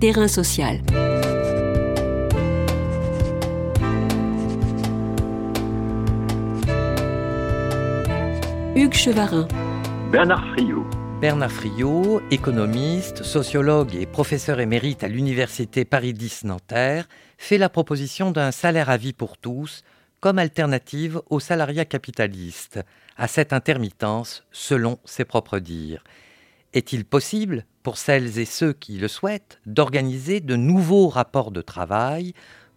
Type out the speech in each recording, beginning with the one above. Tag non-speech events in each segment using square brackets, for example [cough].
Terrain social. Hugues Chevarin. Bernard Friot. Bernard Friot, économiste, sociologue et professeur émérite à l'Université Paris X Nanterre, fait la proposition d'un salaire à vie pour tous comme alternative au salariat capitaliste, à cette intermittence selon ses propres dires. Est-il possible, pour celles et ceux qui le souhaitent, d'organiser de nouveaux rapports de travail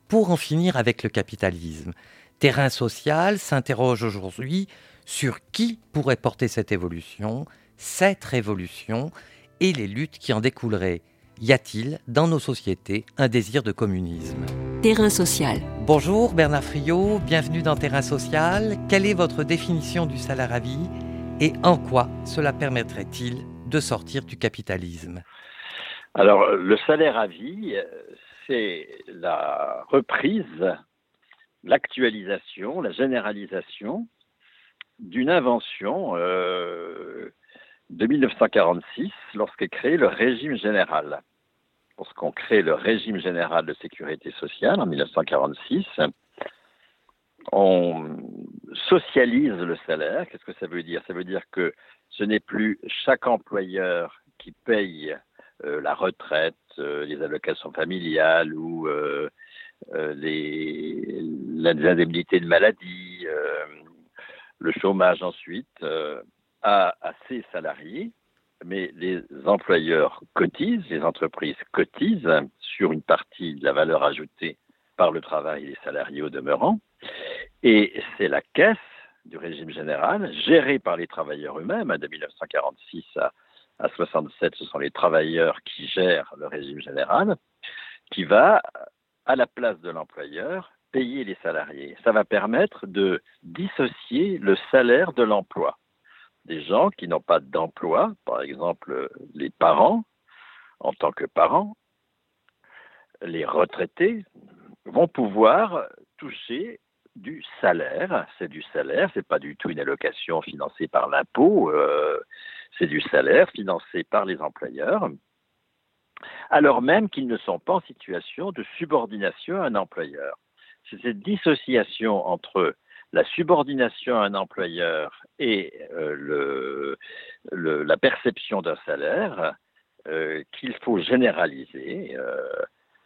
pour en finir avec le capitalisme Terrain social s'interroge aujourd'hui sur qui pourrait porter cette évolution, cette révolution et les luttes qui en découleraient. Y a-t-il dans nos sociétés un désir de communisme? Terrain social. Bonjour Bernard Friot, bienvenue dans Terrain social. Quelle est votre définition du salaire à vie et en quoi cela permettrait-il de sortir du capitalisme Alors le salaire à vie, c'est la reprise, l'actualisation, la généralisation d'une invention euh, de 1946 lorsqu'est créé le régime général. Lorsqu'on crée le régime général de sécurité sociale en 1946, on socialise le salaire. Qu'est-ce que ça veut dire? Ça veut dire que ce n'est plus chaque employeur qui paye euh, la retraite, euh, les allocations familiales ou euh, les, indemnités de maladie, le chômage ensuite, à, à ses salariés, mais les employeurs cotisent, les entreprises cotisent sur une partie de la valeur ajoutée par le travail des salariés au demeurant, et c'est la caisse du régime général, gérée par les travailleurs eux-mêmes, de 1946 à, à 67, ce sont les travailleurs qui gèrent le régime général, qui va, à la place de l'employeur, payer les salariés. Ça va permettre de dissocier le salaire de l'emploi. Des gens qui n'ont pas d'emploi, par exemple les parents, en tant que parents, les retraités, vont pouvoir toucher du salaire. C'est du salaire, c'est pas du tout une allocation financée par l'impôt, euh, c'est du salaire financé par les employeurs, alors même qu'ils ne sont pas en situation de subordination à un employeur. C'est cette dissociation entre la subordination à un employeur et euh, la perception d'un salaire euh, qu'il faut généraliser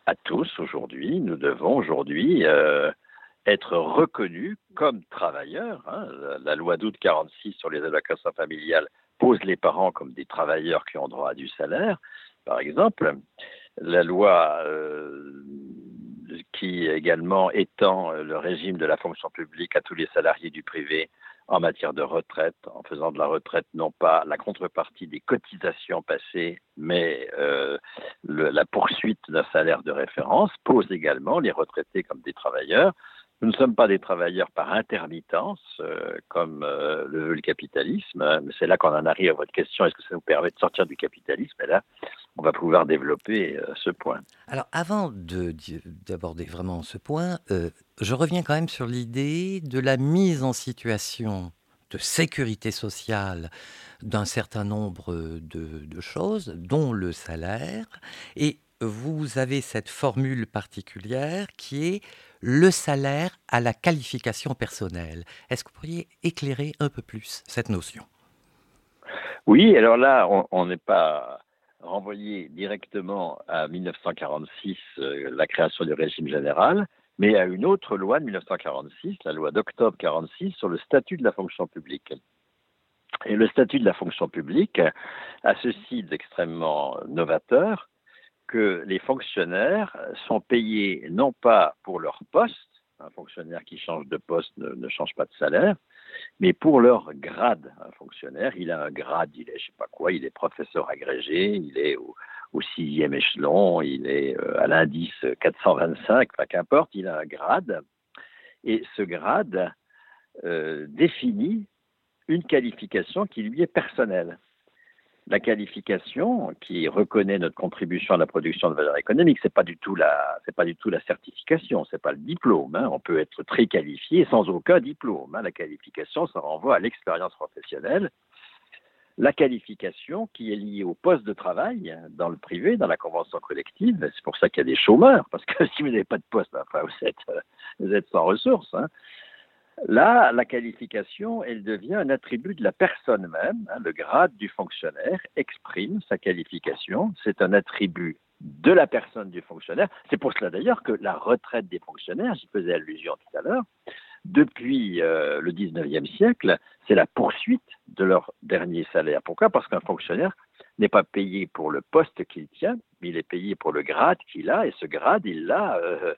à tous aujourd'hui. Nous devons aujourd'hui être reconnus comme travailleurs. Hein. La, loi d'août 46 sur les allocations familiales pose les parents comme des travailleurs qui ont droit à du salaire, par exemple. La loi euh, qui également étend le régime de la fonction publique à tous les salariés du privé en matière de retraite, en faisant de la retraite non pas la contrepartie des cotisations passées, mais euh, la poursuite d'un salaire de référence, pose également les retraités comme des travailleurs. Nous ne sommes pas des travailleurs par intermittence, euh, comme euh, le veut le capitalisme, hein, c'est là qu'on en arrive à votre question, est-ce que ça nous permet de sortir du capitalisme? Et là, on va pouvoir développer euh, ce point. Alors, avant d'aborder vraiment ce point, je reviens quand même sur l'idée de la mise en situation de sécurité sociale d'un certain nombre de, de, choses, dont le salaire. Et vous avez cette formule particulière qui est le salaire à la qualification personnelle. Est-ce que vous pourriez éclairer un peu plus cette notion? Oui, alors là, on n'est pas renvoyé directement à 1946, euh, la création du régime général, mais à une autre loi de 1946, la loi d'octobre 46 sur le statut de la fonction publique. Et le statut de la fonction publique a ceci d'extrêmement novateur que les fonctionnaires sont payés non pas pour leur poste, un fonctionnaire qui change de poste ne, change pas de salaire, mais pour leur grade. Un fonctionnaire, il a un grade, il est, je sais pas quoi, il est professeur agrégé, il est au, au sixième échelon, il est euh, à l'indice 425, enfin qu'importe, il a un grade. Et ce grade euh, définit une qualification qui lui est personnelle la qualification qui reconnaît notre contribution à la production de valeur économique, c'est pas du tout la, c'est pas du tout la certification, c'est pas le diplôme. Hein. On peut être très qualifié sans aucun diplôme. Hein. La qualification, ça renvoie à l'expérience professionnelle. la qualification qui est liée au poste de travail dans le privé, dans la convention collective. C'est pour ça qu'il y a des chômeurs, parce que [laughs] si vous n'avez pas de poste, vous, êtes, vous êtes sans ressources. Hein. Là, la qualification, elle devient un attribut de la personne même. Hein. Le grade du fonctionnaire exprime sa qualification. C'est un attribut de la personne du fonctionnaire. C'est pour cela d'ailleurs que la retraite des fonctionnaires, j'y faisais allusion tout à l'heure, depuis euh, le 19e siècle, c'est la poursuite de leur dernier salaire. Pourquoi? Parce qu'un fonctionnaire n'est pas payé pour le poste qu'il tient, mais il est payé pour le grade qu'il a, et ce grade, il l'a euh,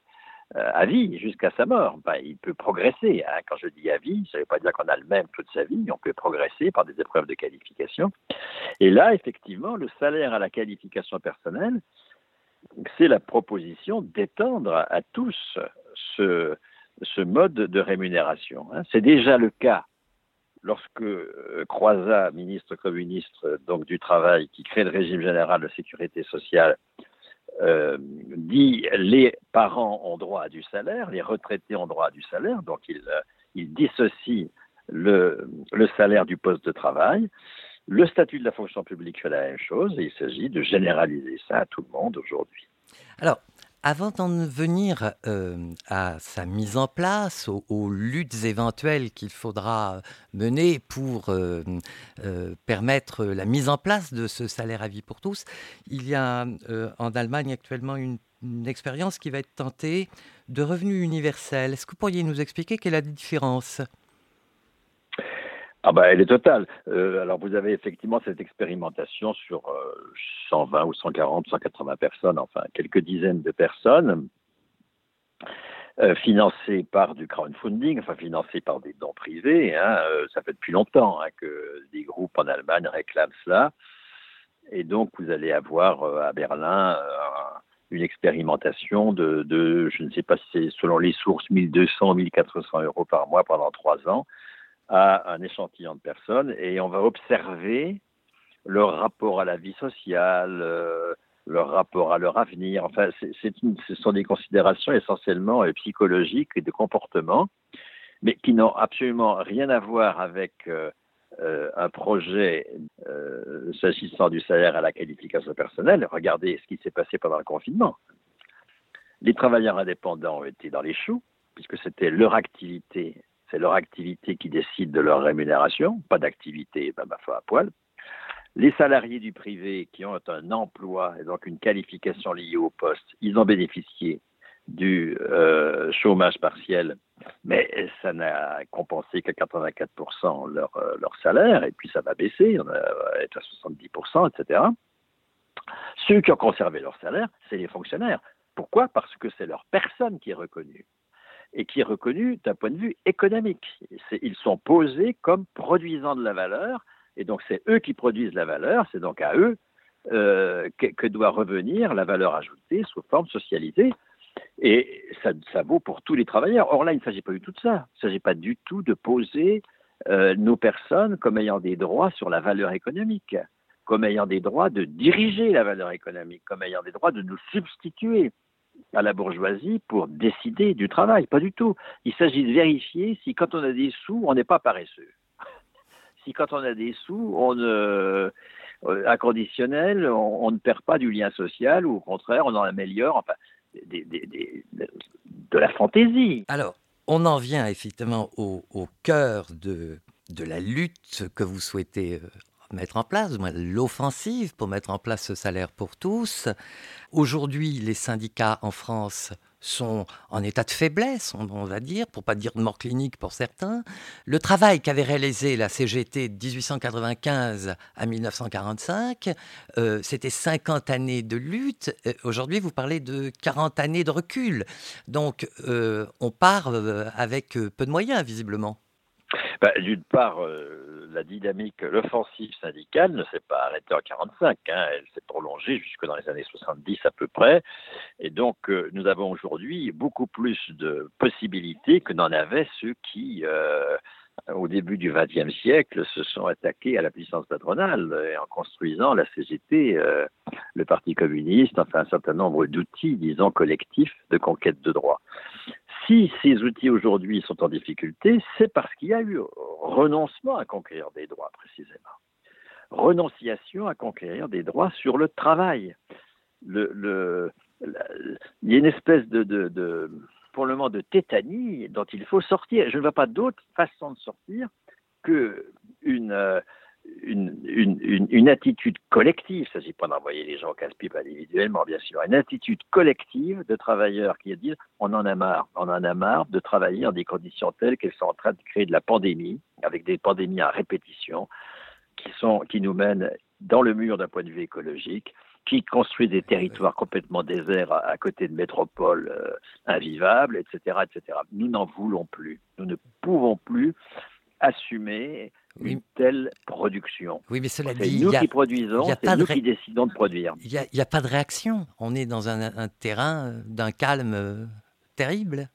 à vie jusqu'à sa mort. Il peut progresser. Hein. Quand je dis à vie, ça ne veut pas dire qu'on a le même toute sa vie, on peut progresser par des épreuves de qualification. Et là, effectivement, le salaire à la qualification personnelle, c'est la proposition d'étendre à tous ce, mode de rémunération. Hein. C'est déjà le cas lorsque euh, Croizat, ministre communiste donc du travail, qui crée le régime général de sécurité sociale, euh, dit les parents ont droit à du salaire, les retraités ont droit à du salaire, donc il, euh, il dissocie le, le, salaire du poste de travail. Le statut de la fonction publique fait la même chose et il s'agit de généraliser ça à tout le monde aujourd'hui. Alors, avant d'en venir euh, à sa mise en place, aux, luttes éventuelles qu'il faudra mener pour euh, euh, permettre la mise en place de ce salaire à vie pour tous, il y a en Allemagne actuellement une, une, expérience qui va être tentée de revenu universel. Est-ce que vous pourriez nous expliquer quelle est la différence? Ah bah, elle est totale. Euh, alors vous avez effectivement cette expérimentation sur 120 euh, ou 140, 180 personnes, enfin quelques dizaines de personnes, euh, financées par du crowdfunding, enfin financées par des dons privés. Hein, ça fait depuis longtemps hein, que des groupes en Allemagne réclament cela. Et donc vous allez avoir à Berlin une expérimentation de, de, je ne sais pas si c'est selon les sources, 1200, 1400 euros par mois pendant trois ans à un échantillon de personnes et on va observer leur rapport à la vie sociale, euh, leur rapport à leur avenir. Enfin, ce sont des considérations essentiellement euh, psychologiques et de comportement, mais qui n'ont absolument rien à voir avec euh, un projet s'agissant du salaire à la qualification personnelle. Regardez ce qui s'est passé pendant le confinement. Les travailleurs indépendants été dans les choux, puisque c'était leur activité c'est leur activité qui décide de leur rémunération, pas d'activité, ben, ma foi à poil. Les salariés du privé qui ont un emploi et donc une qualification liée au poste, ils ont bénéficié du euh, chômage partiel, mais ça n'a compensé qu'à 84% leur, euh, leur salaire, et puis ça va baisser, on va être à 70%, etc. Ceux qui ont conservé leur salaire, c'est les fonctionnaires. Pourquoi? Parce que c'est leur personne qui est reconnue et qui est reconnu d'un point de vue économique. Ils sont posés comme produisant de la valeur, et donc c'est eux qui produisent la valeur, c'est donc à eux euh, que, doit revenir la valeur ajoutée sous forme socialisée. Et ça, vaut pour tous les travailleurs. Or là, il ne s'agit pas du tout de ça. Il ne s'agit pas du tout de poser euh, nos personnes comme ayant des droits sur la valeur économique, comme ayant des droits de diriger la valeur économique, comme ayant des droits de nous substituer à la bourgeoisie pour décider du travail. Pas du tout. Il s'agit de vérifier si quand on a des sous, on n'est pas paresseux. [laughs] si quand on a des sous, on ne, inconditionnel, euh, on, ne perd pas du lien social ou au contraire, on en améliore. Enfin, de la fantaisie. Alors, on en vient effectivement au, au cœur de, de la lutte que vous souhaitez euh, mettre en place, l'offensive pour mettre en place ce salaire pour tous. Aujourd'hui, les syndicats en France sont en état de faiblesse, on va dire, pour pas dire de mort clinique pour certains. Le travail qu'avait réalisé la CGT de 1895 à 1945, euh, c'était 50 années de lutte. Euh, aujourd'hui, vous parlez de 40 années de recul. Donc, euh, on part avec peu de moyens, visiblement. Bah, d'une part, la dynamique, l'offensive syndicale ne s'est pas arrêtée en 45, hein, elle s'est prolongée jusque dans les années 70 à peu près, et donc euh, nous avons aujourd'hui beaucoup plus de possibilités que n'en avaient ceux qui, euh, au début du XXe siècle, se sont attaqués à la puissance patronale en construisant la CGT, euh, le Parti communiste, enfin un certain nombre d'outils, disons, collectifs de conquête de droits si ces outils aujourd'hui sont en difficulté, c'est parce qu'il y a eu renoncement à conquérir des droits précisément. renonciation à conquérir des droits sur le travail. Il y a une espèce de, de, pour le moment de tétanie dont il faut sortir. Je ne vois pas d'autre façon de sortir que une, une, une, une, attitude collective, il ne s'agit pas d'envoyer les gens au casse-pipe individuellement, bien sûr, une attitude collective de travailleurs qui disent on en a marre, on en a marre de travailler dans des conditions telles qu'elles sont en train de créer de la pandémie, avec des pandémies à répétition, qui, sont, qui nous mènent dans le mur d'un point de vue écologique, qui construisent des territoires complètement déserts à, côté de métropoles euh, invivables, etc., etc. Nous n'en voulons plus. Nous ne pouvons plus assumer une telle production. Oui, mais cela dit, nous qui produisons, c'est nous qui décidons de produire. Il n'y a, pas de réaction. On est dans un, terrain d'un calme euh, terrible.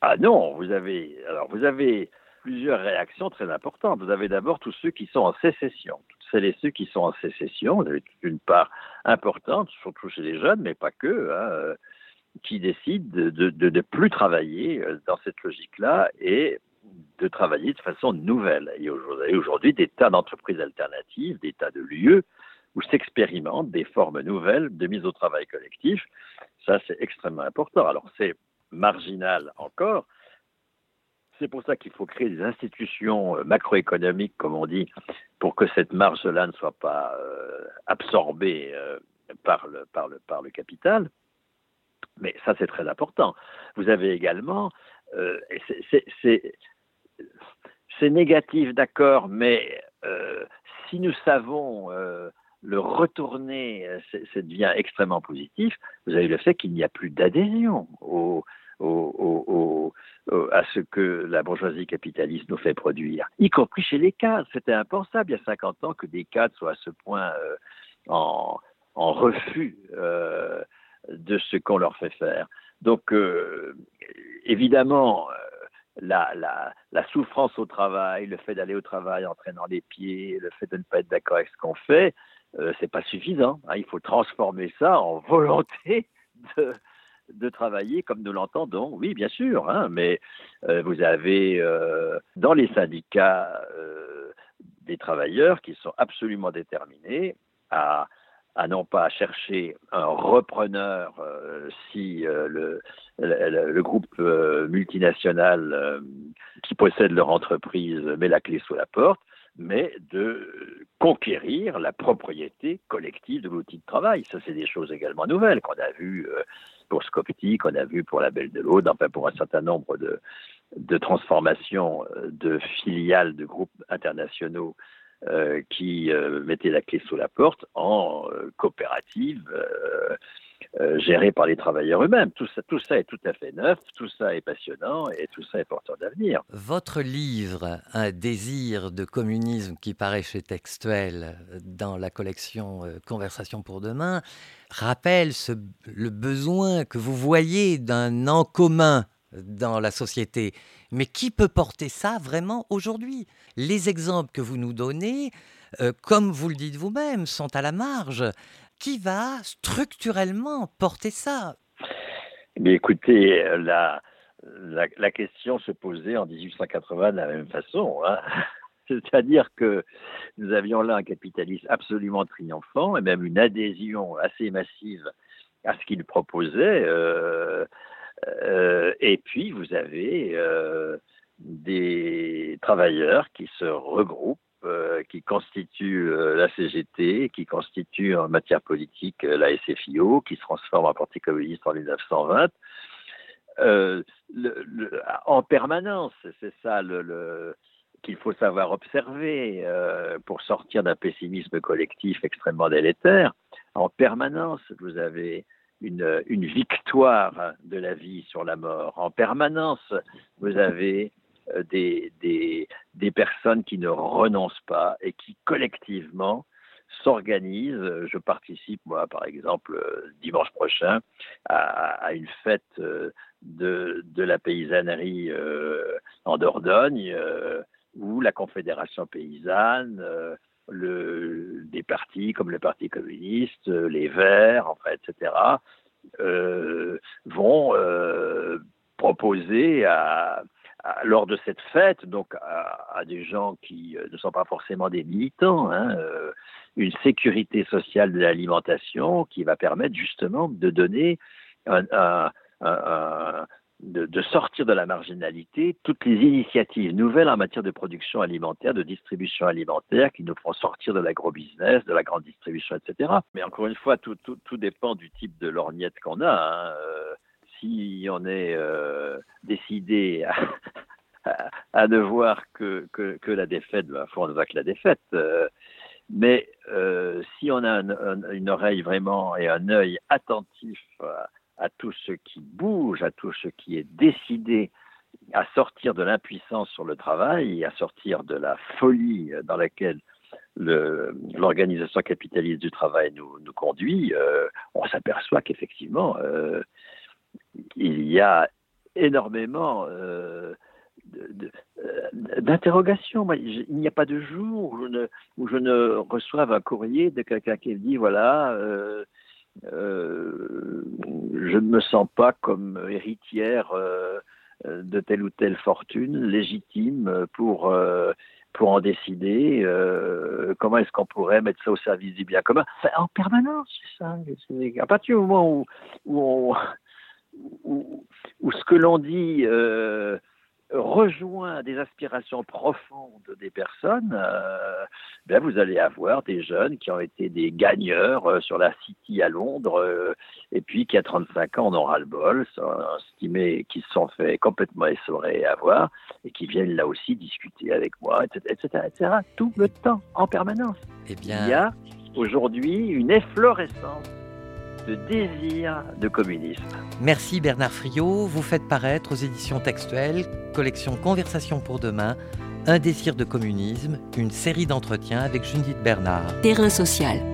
Ah non, vous avez alors vous avez plusieurs réactions très importantes. Vous avez d'abord tous ceux qui sont en sécession, toutes celles et ceux qui sont en sécession. Vous avez une part importante, surtout chez les jeunes, mais pas que. Hein, euh, qui décident de ne plus travailler euh, dans cette logique-là et de travailler de façon nouvelle. Et aujourd'hui, des tas d'entreprises alternatives, des tas de lieux où s'expérimentent des formes nouvelles de mise au travail collectif. Ça, c'est extrêmement important. Alors, c'est marginal encore. C'est pour ça qu'il faut créer des institutions euh, macroéconomiques, comme on dit, pour que cette marge-là ne soit pas euh, absorbée euh, par, le, par, le, par le capital. Mais ça, c'est très important. Vous avez également, c'est négatif, d'accord, mais euh, si nous savons euh, le retourner, ça devient extrêmement positif. Vous avez le fait qu'il n'y a plus d'adhésion à ce que la bourgeoisie capitaliste nous fait produire, y compris chez les cadres. C'était impensable il y a 50 ans que des cadres soient à ce point euh, en, refus de ce qu'on leur fait faire. Donc, évidemment, la, la, souffrance au travail, le fait d'aller au travail en traînant les pieds, le fait de ne pas être d'accord avec ce qu'on fait, euh, c'est pas suffisant. Hein. Il faut transformer ça en [laughs] volonté de, de travailler comme nous l'entendons. Oui, bien sûr, hein, mais euh, vous avez euh, dans les syndicats des travailleurs qui sont absolument déterminés à à non pas chercher un repreneur euh, si euh, le, groupe euh, multinational qui possède leur entreprise met la clé sous la porte, mais de conquérir la propriété collective de l'outil de travail. Ça, c'est des choses également nouvelles qu'on a vues pour Scopti, qu'on a vues pour la Belle de l'Aude, enfin pour un certain nombre de transformations de filiales de groupes internationaux euh, qui euh, mettait la clé sous la porte en euh, coopérative gérée par les travailleurs eux-mêmes. Tout ça, tout ça est tout à fait neuf, tout ça est passionnant et tout ça est porteur d'avenir. Votre livre, Un désir de communisme qui paraît chez Textuel dans la collection Conversation pour demain, rappelle le besoin que vous voyez d'un en commun dans la société. Mais qui peut porter ça vraiment aujourd'hui? Les exemples que vous nous donnez, euh, comme vous le dites vous-même, sont à la marge. Qui va structurellement porter ça? Mais écoutez, la, la, question se posait en 1880 de la même façon. Hein. [laughs] C'est-à-dire que nous avions là un capitalisme absolument triomphant et même une adhésion assez massive à ce qu'il proposait. Euh, et puis, vous avez euh, des travailleurs qui se regroupent, euh, qui constituent la CGT, qui constituent en matière politique la SFIO, qui se transforme en Parti communiste en 1920. en permanence, c'est ça qu'il faut savoir observer pour sortir d'un pessimisme collectif extrêmement délétère. En permanence, vous avez une, victoire de la vie sur la mort. En permanence, vous avez euh, des, personnes qui ne renoncent pas et qui collectivement s'organisent. Je participe, moi, par exemple, dimanche prochain, à, une fête euh, de, de la paysannerie euh, en Dordogne, où la Confédération paysanne, le, des partis comme le Parti communiste, les Verts, enfin, etc., euh, vont euh, proposer à, lors de cette fête, donc à, des gens qui ne sont pas forcément des militants, hein, une sécurité sociale de l'alimentation qui va permettre justement de donner un, de, sortir de la marginalité toutes les initiatives nouvelles en matière de production alimentaire, de distribution alimentaire qui nous feront sortir de l'agrobusiness, de la grande distribution, etc. Mais encore une fois, tout, dépend du type de lorgnette qu'on a. Hein. Euh, si on est euh, décidé à, [laughs] ne voir que, que, la défaite, ben, on ne voit que la défaite. Euh, mais si on a une oreille vraiment et un œil attentif à tout ce qui bouge, à tout ce qui est décidé à sortir de l'impuissance sur le travail, à sortir de la folie dans laquelle l'organisation capitaliste du travail nous, conduit, euh, on s'aperçoit qu'effectivement, euh, il y a énormément euh, d'interrogations. Il n'y a pas de jour où je, ne, où je ne reçoive un courrier de quelqu'un qui me dit, voilà, euh, je ne me sens pas comme héritière euh, de telle ou telle fortune légitime pour, euh, pour en décider. comment est-ce qu'on pourrait mettre ça au service du bien commun? En permanence, c'est ça. À partir du moment où, où, où, où ce que l'on dit rejoint des aspirations profondes des personnes, euh, ben vous allez avoir des jeunes qui ont été des gagneurs euh, sur la City à Londres euh, et puis qui à 35 ans en ont ras-le-bol, estimés qui se sont fait complètement essorer et avoir et qui viennent là aussi discuter avec moi, etc., etc., tout le temps, en permanence. Eh bien... Il y a aujourd'hui une efflorescence de désir de communisme. Merci Bernard Friot. Vous faites paraître aux éditions textuelles, collection Conversation pour demain, Un désir de communisme, une série d'entretiens avec Judith Bernard. Terrain social.